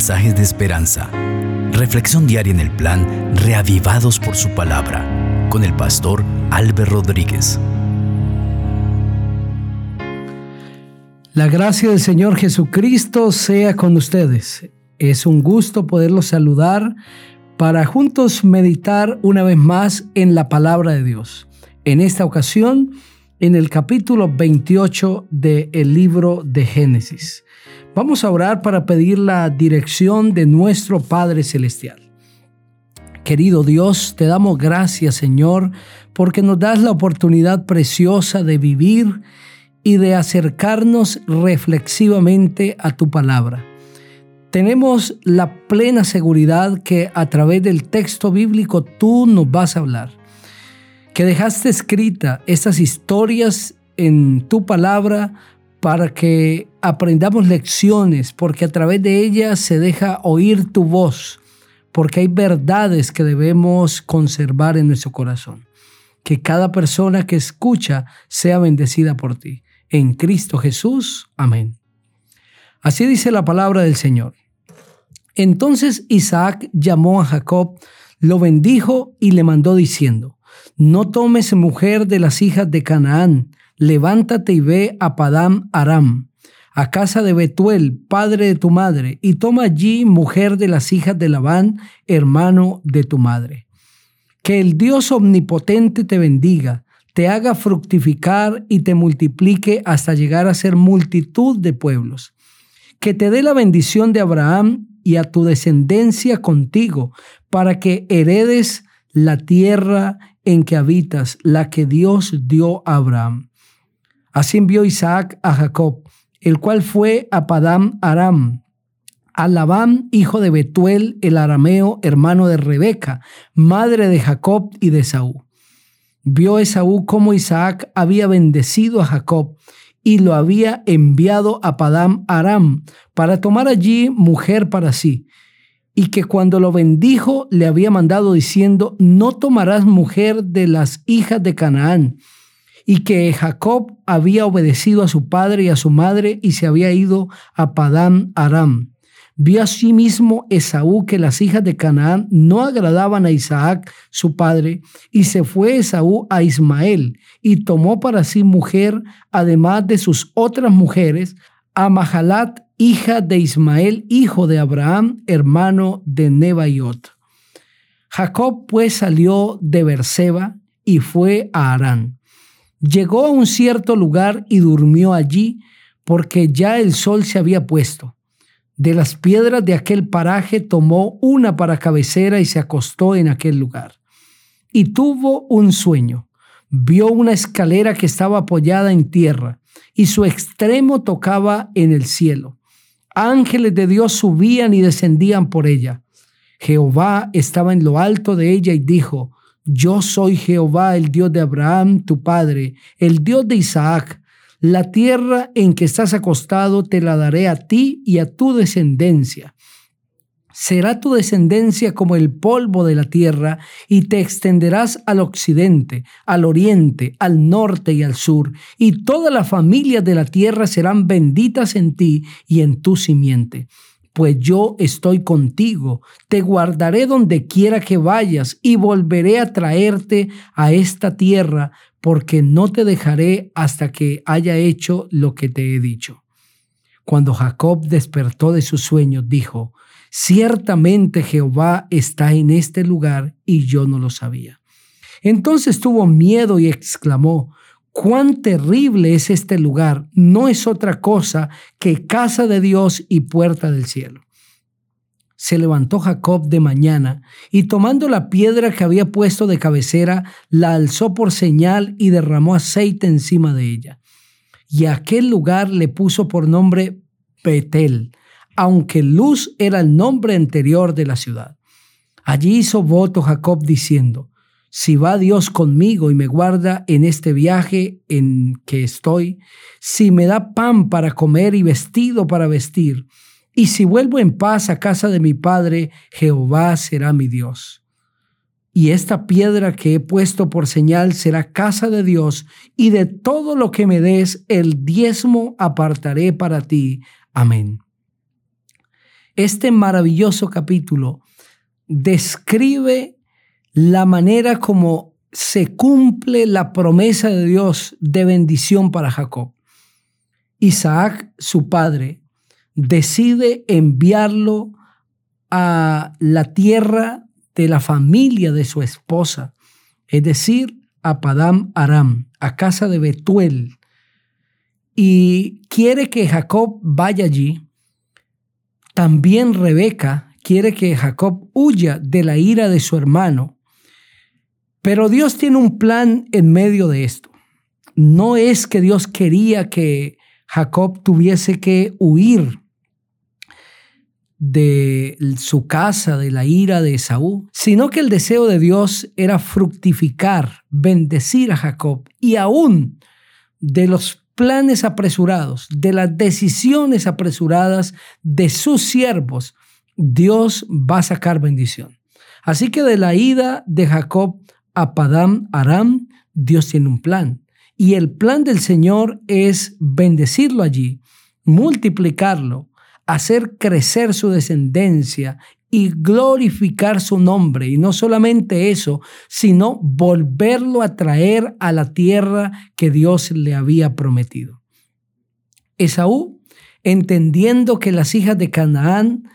mensajes de esperanza. Reflexión diaria en el plan Reavivados por su palabra con el pastor Álvaro Rodríguez. La gracia del Señor Jesucristo sea con ustedes. Es un gusto poderlos saludar para juntos meditar una vez más en la palabra de Dios. En esta ocasión, en el capítulo 28 del libro de Génesis. Vamos a orar para pedir la dirección de nuestro Padre Celestial. Querido Dios, te damos gracias, Señor, porque nos das la oportunidad preciosa de vivir y de acercarnos reflexivamente a tu palabra. Tenemos la plena seguridad que a través del texto bíblico tú nos vas a hablar, que dejaste escrita estas historias en tu palabra para que aprendamos lecciones, porque a través de ellas se deja oír tu voz, porque hay verdades que debemos conservar en nuestro corazón. Que cada persona que escucha sea bendecida por ti. En Cristo Jesús. Amén. Así dice la palabra del Señor. Entonces Isaac llamó a Jacob, lo bendijo y le mandó diciendo, no tomes mujer de las hijas de Canaán, levántate y ve a Padam Aram, a casa de Betuel, padre de tu madre, y toma allí mujer de las hijas de Labán, hermano de tu madre. Que el Dios omnipotente te bendiga, te haga fructificar y te multiplique hasta llegar a ser multitud de pueblos. Que te dé la bendición de Abraham y a tu descendencia contigo, para que heredes la tierra en que habitas, la que Dios dio a Abraham. Así envió Isaac a Jacob, el cual fue a Padam Aram, a Labán, hijo de Betuel, el arameo, hermano de Rebeca, madre de Jacob y de Saúl. Vio Esaú cómo Isaac había bendecido a Jacob y lo había enviado a Padam Aram para tomar allí mujer para sí, y que cuando lo bendijo le había mandado diciendo, no tomarás mujer de las hijas de Canaán, y que Jacob había obedecido a su padre y a su madre y se había ido a Padán Aram. Vio asimismo Esaú que las hijas de Canaán no agradaban a Isaac, su padre, y se fue Esaú a Ismael y tomó para sí mujer, además de sus otras mujeres, a Mahalat, hija de Ismael, hijo de Abraham, hermano de Nebaiot. Jacob pues salió de Berseba y fue a Arán. Llegó a un cierto lugar y durmió allí porque ya el sol se había puesto. De las piedras de aquel paraje tomó una para cabecera y se acostó en aquel lugar. Y tuvo un sueño. Vio una escalera que estaba apoyada en tierra y su extremo tocaba en el cielo. Ángeles de Dios subían y descendían por ella. Jehová estaba en lo alto de ella y dijo, yo soy Jehová, el Dios de Abraham, tu padre, el Dios de Isaac. La tierra en que estás acostado te la daré a ti y a tu descendencia. Será tu descendencia como el polvo de la tierra, y te extenderás al occidente, al oriente, al norte y al sur, y todas las familias de la tierra serán benditas en ti y en tu simiente pues yo estoy contigo, te guardaré donde quiera que vayas y volveré a traerte a esta tierra, porque no te dejaré hasta que haya hecho lo que te he dicho. Cuando Jacob despertó de su sueño, dijo, ciertamente Jehová está en este lugar y yo no lo sabía. Entonces tuvo miedo y exclamó, cuán terrible es este lugar, no es otra cosa que casa de Dios y puerta del cielo. Se levantó Jacob de mañana y tomando la piedra que había puesto de cabecera, la alzó por señal y derramó aceite encima de ella. Y aquel lugar le puso por nombre Betel, aunque Luz era el nombre anterior de la ciudad. Allí hizo voto Jacob diciendo, si va Dios conmigo y me guarda en este viaje en que estoy, si me da pan para comer y vestido para vestir, y si vuelvo en paz a casa de mi Padre, Jehová será mi Dios. Y esta piedra que he puesto por señal será casa de Dios, y de todo lo que me des, el diezmo apartaré para ti. Amén. Este maravilloso capítulo describe la manera como se cumple la promesa de Dios de bendición para Jacob. Isaac, su padre, decide enviarlo a la tierra de la familia de su esposa, es decir, a Padam Aram, a casa de Betuel, y quiere que Jacob vaya allí. También Rebeca quiere que Jacob huya de la ira de su hermano. Pero Dios tiene un plan en medio de esto. No es que Dios quería que Jacob tuviese que huir de su casa, de la ira de Esaú, sino que el deseo de Dios era fructificar, bendecir a Jacob y aún de los planes apresurados, de las decisiones apresuradas de sus siervos, Dios va a sacar bendición. Así que de la ida de Jacob a Padam Aram, Dios tiene un plan. Y el plan del Señor es bendecirlo allí, multiplicarlo, hacer crecer su descendencia y glorificar su nombre. Y no solamente eso, sino volverlo a traer a la tierra que Dios le había prometido. Esaú, entendiendo que las hijas de Canaán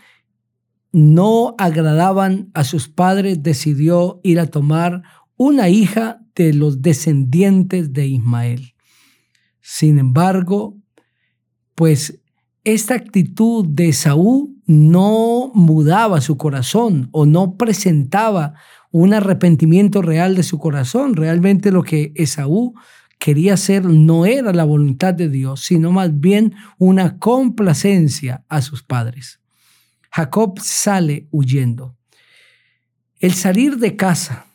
no agradaban a sus padres, decidió ir a tomar una hija de los descendientes de Ismael. Sin embargo, pues esta actitud de Saúl no mudaba su corazón o no presentaba un arrepentimiento real de su corazón. Realmente lo que Esaú quería hacer no era la voluntad de Dios, sino más bien una complacencia a sus padres. Jacob sale huyendo. El salir de casa,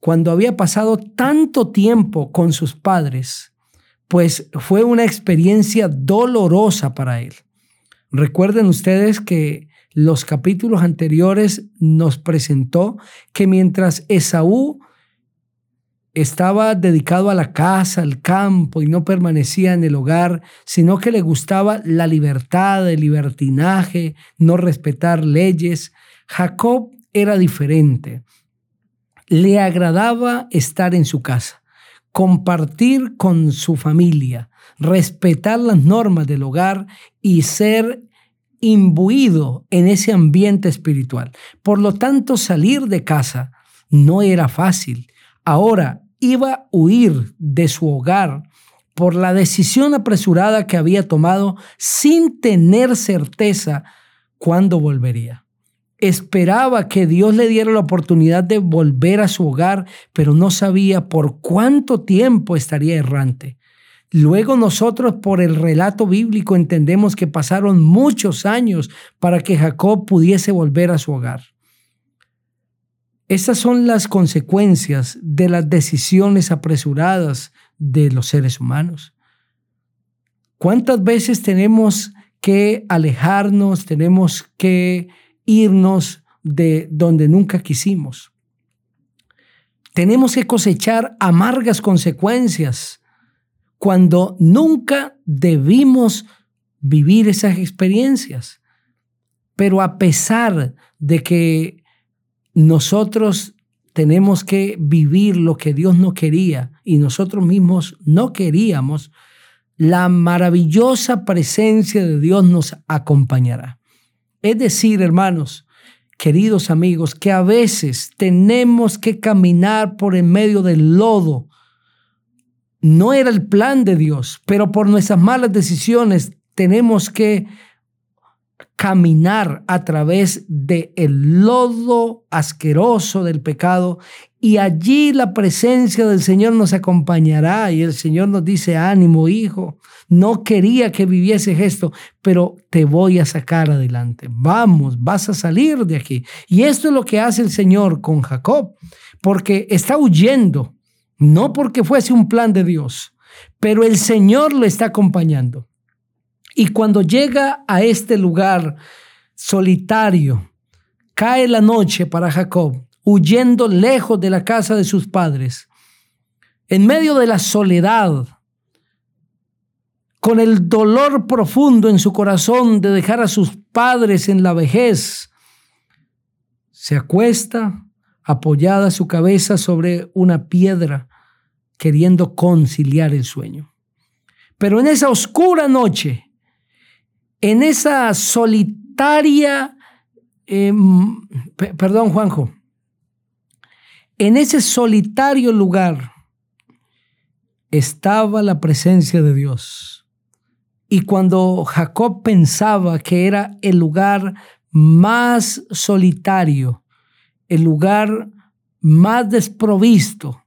cuando había pasado tanto tiempo con sus padres, pues fue una experiencia dolorosa para él. Recuerden ustedes que los capítulos anteriores nos presentó que mientras Esaú estaba dedicado a la casa, al campo y no permanecía en el hogar, sino que le gustaba la libertad, el libertinaje, no respetar leyes, Jacob era diferente. Le agradaba estar en su casa compartir con su familia, respetar las normas del hogar y ser imbuido en ese ambiente espiritual. Por lo tanto, salir de casa no era fácil. Ahora iba a huir de su hogar por la decisión apresurada que había tomado sin tener certeza cuándo volvería esperaba que Dios le diera la oportunidad de volver a su hogar, pero no sabía por cuánto tiempo estaría errante. Luego nosotros por el relato bíblico entendemos que pasaron muchos años para que Jacob pudiese volver a su hogar. Estas son las consecuencias de las decisiones apresuradas de los seres humanos. ¿Cuántas veces tenemos que alejarnos, tenemos que irnos de donde nunca quisimos. Tenemos que cosechar amargas consecuencias cuando nunca debimos vivir esas experiencias. Pero a pesar de que nosotros tenemos que vivir lo que Dios no quería y nosotros mismos no queríamos, la maravillosa presencia de Dios nos acompañará. Es decir, hermanos, queridos amigos, que a veces tenemos que caminar por en medio del lodo. No era el plan de Dios, pero por nuestras malas decisiones tenemos que caminar a través del el lodo asqueroso del pecado y allí la presencia del Señor nos acompañará y el Señor nos dice, ánimo hijo, no quería que vivieses esto, pero te voy a sacar adelante. Vamos, vas a salir de aquí. Y esto es lo que hace el Señor con Jacob, porque está huyendo, no porque fuese un plan de Dios, pero el Señor lo está acompañando. Y cuando llega a este lugar solitario, cae la noche para Jacob, huyendo lejos de la casa de sus padres, en medio de la soledad, con el dolor profundo en su corazón de dejar a sus padres en la vejez, se acuesta apoyada su cabeza sobre una piedra, queriendo conciliar el sueño. Pero en esa oscura noche, en esa solitaria, em, perdón Juanjo, en ese solitario lugar estaba la presencia de Dios. Y cuando Jacob pensaba que era el lugar más solitario, el lugar más desprovisto,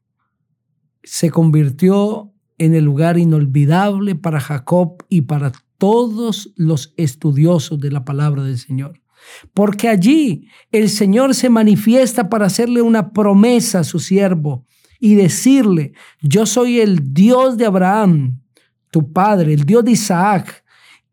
se convirtió en el lugar inolvidable para Jacob y para todos los estudiosos de la palabra del Señor. Porque allí el Señor se manifiesta para hacerle una promesa a su siervo y decirle, yo soy el Dios de Abraham, tu padre, el Dios de Isaac,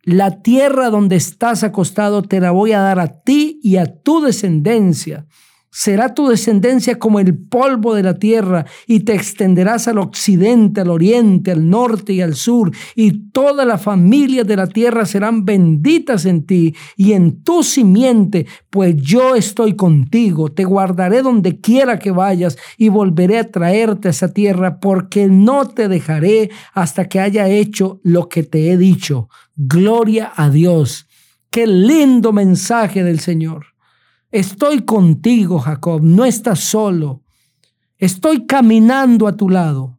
la tierra donde estás acostado te la voy a dar a ti y a tu descendencia. Será tu descendencia como el polvo de la tierra y te extenderás al occidente, al oriente, al norte y al sur y todas las familias de la tierra serán benditas en ti y en tu simiente, pues yo estoy contigo, te guardaré donde quiera que vayas y volveré a traerte a esa tierra porque no te dejaré hasta que haya hecho lo que te he dicho. Gloria a Dios. Qué lindo mensaje del Señor. Estoy contigo, Jacob, no estás solo. Estoy caminando a tu lado.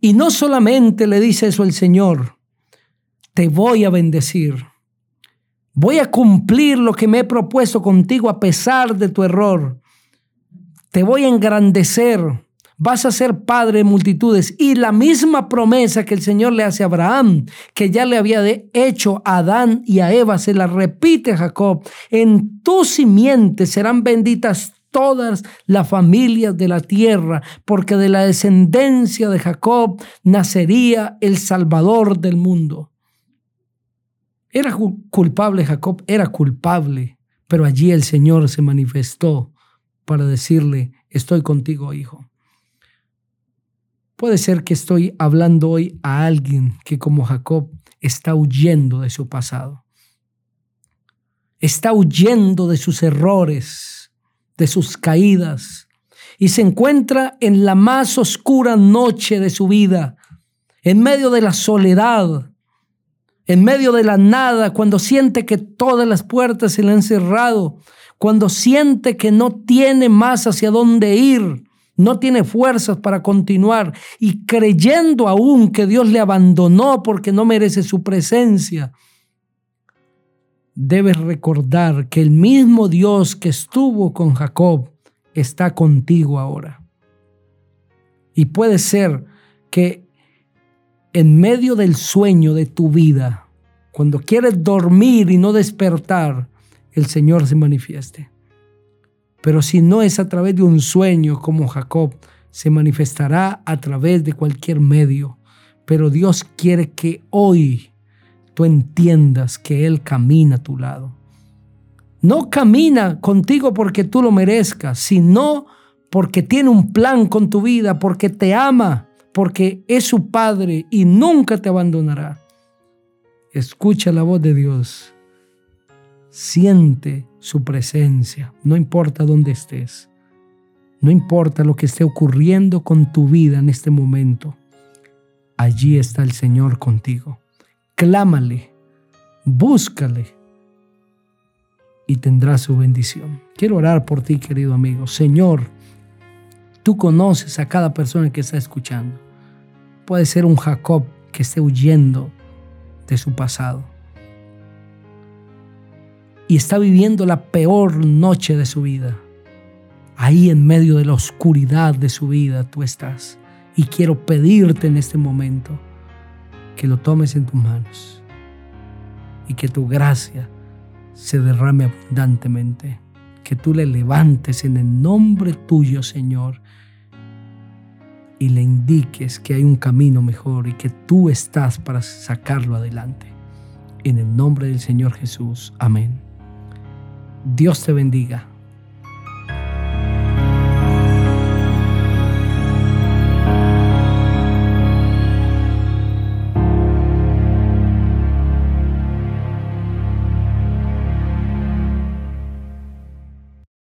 Y no solamente le dice eso el Señor, te voy a bendecir. Voy a cumplir lo que me he propuesto contigo a pesar de tu error. Te voy a engrandecer vas a ser padre de multitudes. Y la misma promesa que el Señor le hace a Abraham, que ya le había hecho a Adán y a Eva, se la repite Jacob. En tu simiente serán benditas todas las familias de la tierra, porque de la descendencia de Jacob nacería el Salvador del mundo. Era culpable Jacob, era culpable, pero allí el Señor se manifestó para decirle, estoy contigo, hijo. Puede ser que estoy hablando hoy a alguien que como Jacob está huyendo de su pasado. Está huyendo de sus errores, de sus caídas, y se encuentra en la más oscura noche de su vida, en medio de la soledad, en medio de la nada, cuando siente que todas las puertas se le han cerrado, cuando siente que no tiene más hacia dónde ir, no tiene fuerzas para continuar y creyendo aún que Dios le abandonó porque no merece su presencia, debes recordar que el mismo Dios que estuvo con Jacob está contigo ahora. Y puede ser que en medio del sueño de tu vida, cuando quieres dormir y no despertar, el Señor se manifieste. Pero si no es a través de un sueño como Jacob, se manifestará a través de cualquier medio. Pero Dios quiere que hoy tú entiendas que Él camina a tu lado. No camina contigo porque tú lo merezcas, sino porque tiene un plan con tu vida, porque te ama, porque es su Padre y nunca te abandonará. Escucha la voz de Dios. Siente su presencia, no importa dónde estés, no importa lo que esté ocurriendo con tu vida en este momento, allí está el Señor contigo. Clámale, búscale y tendrás su bendición. Quiero orar por ti, querido amigo. Señor, tú conoces a cada persona que está escuchando. Puede ser un Jacob que esté huyendo de su pasado y está viviendo la peor noche de su vida. Ahí en medio de la oscuridad de su vida tú estás. Y quiero pedirte en este momento que lo tomes en tus manos y que tu gracia se derrame abundantemente. Que tú le levantes en el nombre tuyo, Señor, y le indiques que hay un camino mejor y que tú estás para sacarlo adelante. En el nombre del Señor Jesús. Amén. Dios te bendiga.